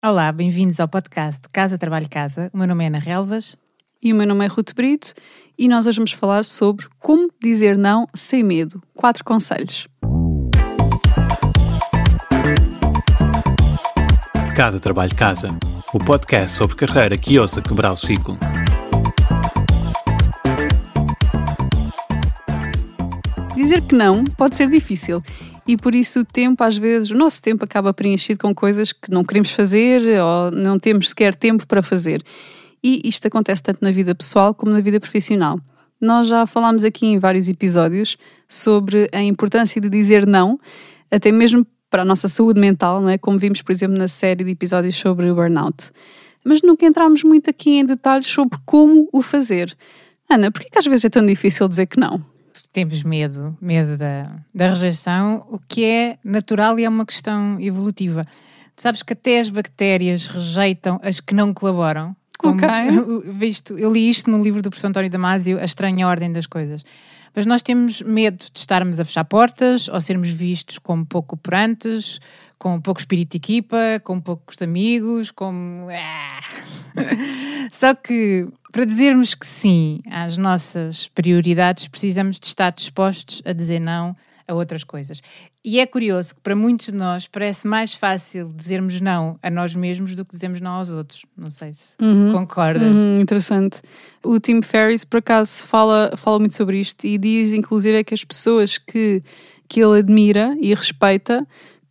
Olá, bem-vindos ao podcast Casa Trabalho Casa. O meu nome é Ana Relvas. E o meu nome é Ruth Brito e nós hoje vamos falar sobre como dizer não sem medo. Quatro conselhos. Casa Trabalho Casa, o podcast sobre carreira que ousa quebrar o ciclo. Dizer que não pode ser difícil e por isso o tempo, às vezes, o nosso tempo acaba preenchido com coisas que não queremos fazer ou não temos sequer tempo para fazer. E isto acontece tanto na vida pessoal como na vida profissional. Nós já falámos aqui em vários episódios sobre a importância de dizer não, até mesmo para a nossa saúde mental, não é? Como vimos, por exemplo, na série de episódios sobre o burnout. Mas nunca entramos muito aqui em detalhes sobre como o fazer. Ana, por que às vezes é tão difícil dizer que não? Temos medo, medo da, da rejeição, o que é natural e é uma questão evolutiva. Tu sabes que até as bactérias rejeitam as que não colaboram. Como, okay. visto, eu li isto no livro do professor António Damasio, A Estranha Ordem das Coisas. Mas nós temos medo de estarmos a fechar portas ou sermos vistos como pouco operantes, com pouco espírito de equipa, com poucos amigos, com. Ah. Só que para dizermos que sim às nossas prioridades, precisamos de estar dispostos a dizer não a outras coisas. E é curioso que para muitos de nós parece mais fácil dizermos não a nós mesmos do que dizermos não aos outros. Não sei se uhum. concordas. Uhum, interessante. O Tim Ferriss, por acaso, fala, fala muito sobre isto e diz, inclusive, é que as pessoas que, que ele admira e respeita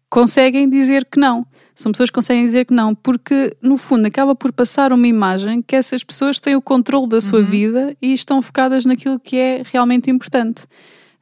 conseguem dizer que não. São pessoas que conseguem dizer que não, porque no fundo acaba por passar uma imagem que essas pessoas têm o controle da sua uhum. vida e estão focadas naquilo que é realmente importante.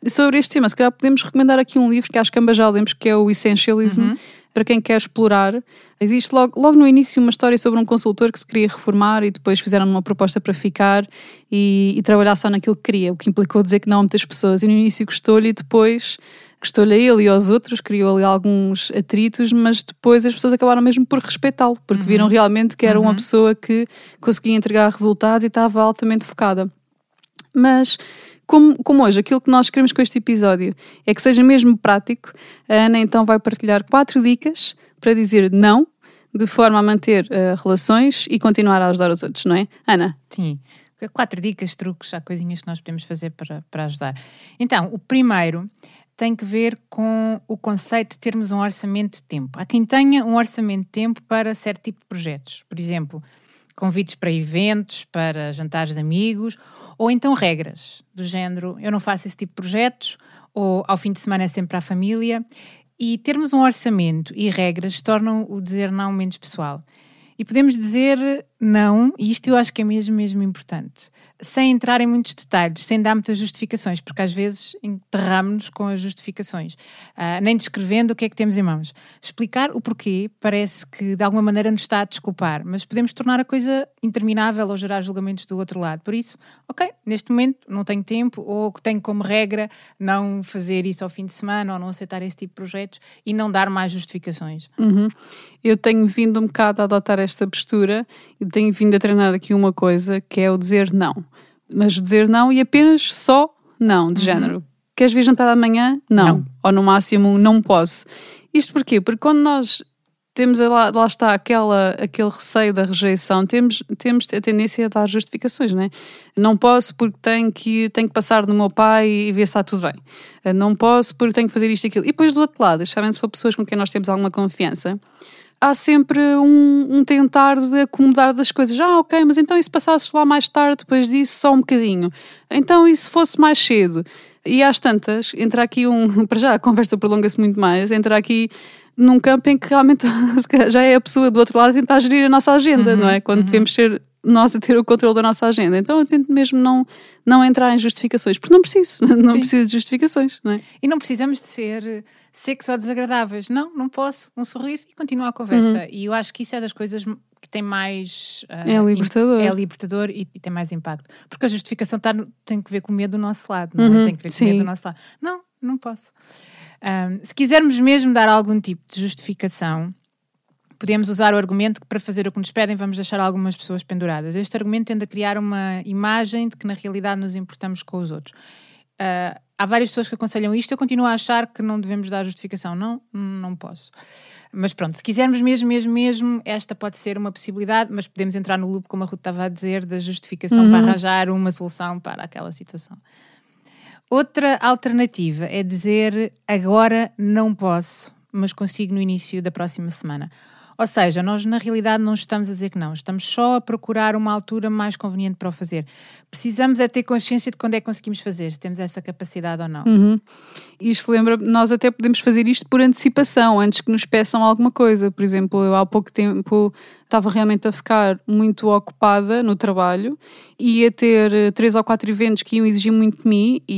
E sobre este tema, se calhar podemos recomendar aqui um livro que acho que ambas já lemos, que é o Essentialism, uhum. para quem quer explorar. Existe logo, logo no início uma história sobre um consultor que se queria reformar e depois fizeram uma proposta para ficar e, e trabalhar só naquilo que queria, o que implicou dizer que não a muitas pessoas. E no início gostou-lhe e depois gostou-lhe a ele e aos outros, criou ali alguns atritos, mas depois as pessoas acabaram mesmo por respeitá-lo, porque uhum. viram realmente que era uhum. uma pessoa que conseguia entregar resultados e estava altamente focada. Mas como, como, hoje, aquilo que nós queremos com este episódio é que seja mesmo prático, a Ana então vai partilhar quatro dicas para dizer não, de forma a manter uh, relações e continuar a ajudar os outros, não é? Ana? Sim. Quatro dicas, truques, há coisinhas que nós podemos fazer para, para ajudar. Então, o primeiro tem que ver com o conceito de termos um orçamento de tempo. Há quem tenha um orçamento de tempo para certo tipo de projetos. Por exemplo, convites para eventos, para jantares de amigos, ou então regras do género: eu não faço esse tipo de projetos, ou ao fim de semana é sempre para a família. E termos um orçamento e regras tornam o dizer não menos pessoal. E podemos dizer não, e isto eu acho que é mesmo, mesmo importante sem entrar em muitos detalhes, sem dar muitas justificações, porque às vezes enterramos-nos com as justificações, uh, nem descrevendo o que é que temos em mãos. Explicar o porquê parece que de alguma maneira nos está a desculpar, mas podemos tornar a coisa interminável ou gerar julgamentos do outro lado. Por isso, ok, neste momento não tenho tempo ou tenho como regra não fazer isso ao fim de semana ou não aceitar esse tipo de projetos e não dar mais justificações. Uhum. Eu tenho vindo um bocado a adotar esta postura e tenho vindo a treinar aqui uma coisa que é o dizer não mas dizer não e apenas só não, de uhum. género. Queres vir jantar amanhã? Não. não. Ou no máximo, não posso. Isto porquê? Porque quando nós temos lá, lá está aquela, aquele receio da rejeição, temos, temos a tendência a dar justificações, não é? Não posso porque tenho que, tenho que passar no meu pai e ver se está tudo bem. Não posso porque tenho que fazer isto e aquilo. E depois do outro lado, especialmente se for pessoas com quem nós temos alguma confiança, há sempre um, um, tentar de acomodar das coisas. Ah, ok, mas então e se passasses lá mais tarde, depois disso, só um bocadinho? Então e se fosse mais cedo? E às tantas, entra aqui um. Para já, a conversa prolonga-se muito mais, entra aqui num campo em que realmente já é a pessoa do outro lado a tentar gerir a nossa agenda, uhum, não é? Quando uhum. devemos ser nós a ter o controle da nossa agenda. Então eu tento mesmo não, não entrar em justificações, porque não preciso, não Sim. preciso de justificações, não é? E não precisamos de ser secos ou desagradáveis. Não, não posso. Um sorriso e continua a conversa. Uhum. E eu acho que isso é das coisas que tem mais. Uh, é libertador. É libertador e, e, tem mais impacto. Porque a justificação tá no, tem que ver com o medo do nosso lado, não é? Uhum. Tem que ver com o medo do nosso lado. Não, não posso. Um, se quisermos mesmo dar algum tipo de justificação, podemos usar o argumento que para fazer o que nos pedem vamos deixar algumas pessoas penduradas. Este argumento tende a criar uma imagem de que na realidade nos importamos com os outros. Uh, há várias pessoas que aconselham isto, eu continuo a achar que não devemos dar justificação. Não, não posso. Mas pronto, se quisermos mesmo, mesmo, mesmo, esta pode ser uma possibilidade, mas podemos entrar no loop, como a Ruth estava a dizer, da justificação Uhum. para arranjar uma solução para aquela situação. Outra alternativa é dizer agora não posso, mas consigo no início da próxima semana. Ou seja, nós na realidade não estamos a dizer que não, estamos só a procurar uma altura mais conveniente para o fazer. Precisamos é ter consciência de quando é que conseguimos fazer, se temos essa capacidade ou não. Uhum. Isto lembra, nós até podemos fazer isto por antecipação, antes que nos peçam alguma coisa. Por exemplo, eu há pouco tempo estava realmente a ficar muito ocupada no trabalho e ia ter eh, três ou quatro eventos que iam exigir muito de mim e,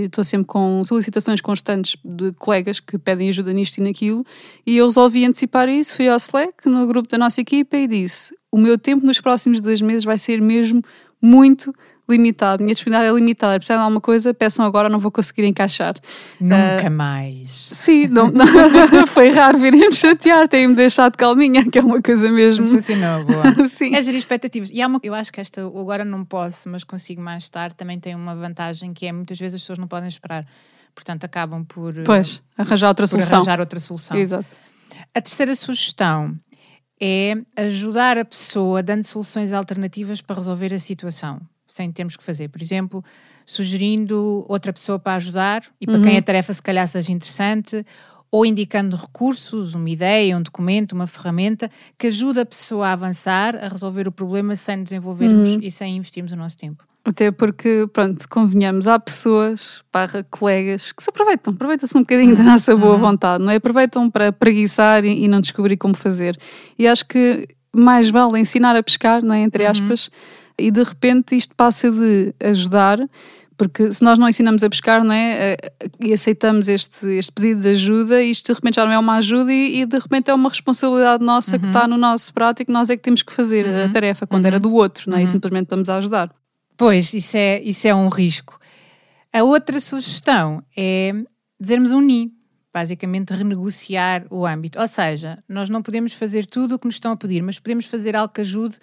e estou sempre com solicitações constantes de colegas que pedem ajuda nisto e naquilo e eu resolvi antecipar isso, fui ao Slack, no grupo da nossa equipa e disse o meu tempo nos próximos dois meses vai ser mesmo muito limitado, minha disponibilidade é limitada, precisam de alguma coisa, peçam agora, não vou conseguir encaixar. Nunca mais. Sim, não, não- foi raro virem-me chatear, têm-me deixado calminha, que é uma coisa mesmo. Funcionou, boa. Sim. É gerir expectativas. E há uma, eu acho que esta, agora não posso, mas consigo mais tarde, também tem uma vantagem que é muitas vezes as pessoas não podem esperar. Portanto, acabam por, eh, Pois, arranjar outra por solução. arranjar outra solução. Exato. A terceira sugestão é ajudar a pessoa dando soluções alternativas para resolver a situação, sem termos que fazer. Por exemplo, sugerindo outra pessoa para ajudar e para quem a tarefa se calhar seja interessante, ou indicando recursos, uma ideia, um documento, uma ferramenta que ajude a pessoa a avançar, a resolver o problema sem nos envolvermos e sem investirmos o nosso tempo. Até porque, pronto, convenhamos, há pessoas, barra colegas, que se aproveitam, aproveitam-se um bocadinho da nossa boa vontade, não é? Aproveitam para preguiçar e, e não descobrir como fazer. E acho que mais vale ensinar a pescar, não é? Entre aspas, e de repente isto passa de ajudar, porque se nós não ensinamos a pescar, não é? E aceitamos este, este pedido de ajuda, isto de repente já não é uma ajuda e, e de repente é uma responsabilidade nossa que está no nosso prato e que nós é que temos que fazer a tarefa, quando era do outro, não é? E simplesmente estamos a ajudar. Pois, isso é, isso é um risco. A outra sugestão é dizermos um NI, basicamente renegociar o âmbito. Ou seja, nós não podemos fazer tudo o que nos estão a pedir, mas podemos fazer algo que ajude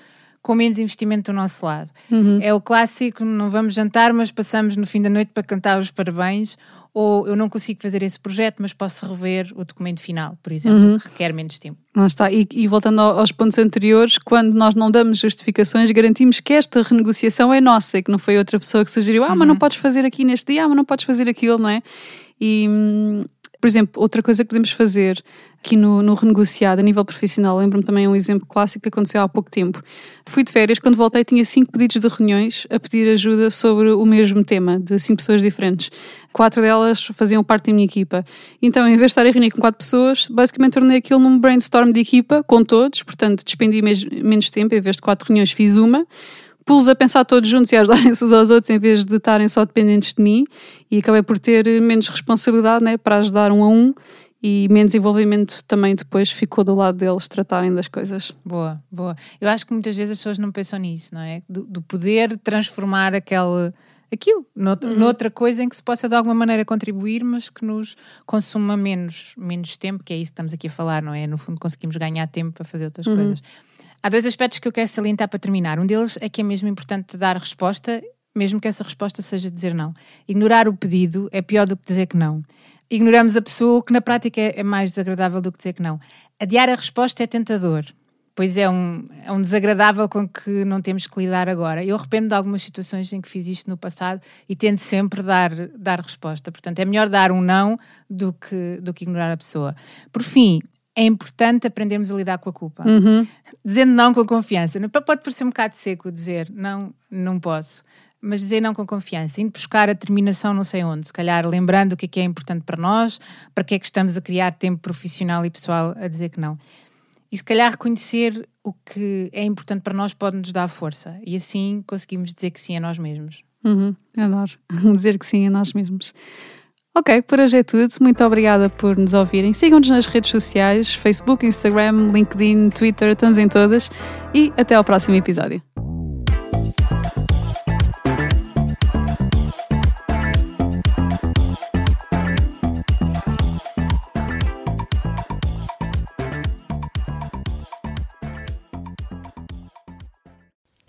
com menos investimento do nosso lado. É o clássico, não vamos jantar, mas passamos no fim da noite para cantar os parabéns, ou eu não consigo fazer esse projeto, mas posso rever o documento final, por exemplo, que requer menos tempo. Lá está. E, e voltando ao- aos pontos anteriores, quando nós não damos justificações, garantimos que esta renegociação é nossa e que não foi outra pessoa que sugeriu, ah, mas não podes fazer aqui neste dia, ah, mas não podes fazer aquilo, não é? E, hum, por exemplo, outra coisa que podemos fazer aqui no, no renegociado a nível profissional, lembro-me também um exemplo clássico que aconteceu há pouco tempo. Fui de férias, quando voltei tinha cinco pedidos de reuniões a pedir ajuda sobre o mesmo tema, de cinco pessoas diferentes. Quatro delas faziam parte da minha equipa. Então, em vez de estar a reunir com quatro pessoas, basicamente tornei aquilo num brainstorm de equipa, com todos, portanto, despendi menos tempo, em vez de quatro reuniões fiz uma, pus a pensar todos juntos e ajudarem-se uns aos outros em vez de estarem só dependentes de mim e acabei por ter menos responsabilidade né, para ajudar um a um e menos envolvimento também depois ficou do lado deles tratarem das coisas. Boa, boa. Eu acho que muitas vezes as pessoas não pensam nisso, não é? Do, do poder transformar aquele, aquilo noutra, noutra coisa em que se possa de alguma maneira contribuir, mas que nos consuma menos, menos tempo, que é isso que estamos aqui a falar, não é? No fundo, conseguimos ganhar tempo para fazer outras coisas. Há dois aspectos que eu quero salientar para terminar. Um deles é que é mesmo importante dar resposta, mesmo que essa resposta seja dizer não. Ignorar o pedido é pior do que dizer que não. Ignoramos a pessoa, o que na prática é é mais desagradável do que dizer que não. Adiar a resposta é tentador, pois é um, é um desagradável com que não temos que lidar agora. Eu arrependo de algumas situações em que fiz isto no passado e tento sempre dar, dar resposta. Portanto, é melhor dar um não do que, do que ignorar a pessoa. Por fim, é importante aprendermos a lidar com a culpa. Dizendo não com confiança. Pode parecer um bocado seco dizer não, não posso. Mas dizer não com confiança, indo buscar a terminação não sei onde, se calhar lembrando o que é que é importante para nós, para que é que estamos a criar tempo profissional e pessoal a dizer que não. E se calhar reconhecer o que é importante para nós pode nos dar força e assim conseguimos dizer que sim a nós mesmos. Uhum, adoro dizer que sim a nós mesmos. Ok, por hoje é tudo. Muito obrigada por nos ouvirem. Sigam-nos nas redes sociais: Facebook, Instagram, LinkedIn, Twitter, estamos em todas. E até ao próximo episódio.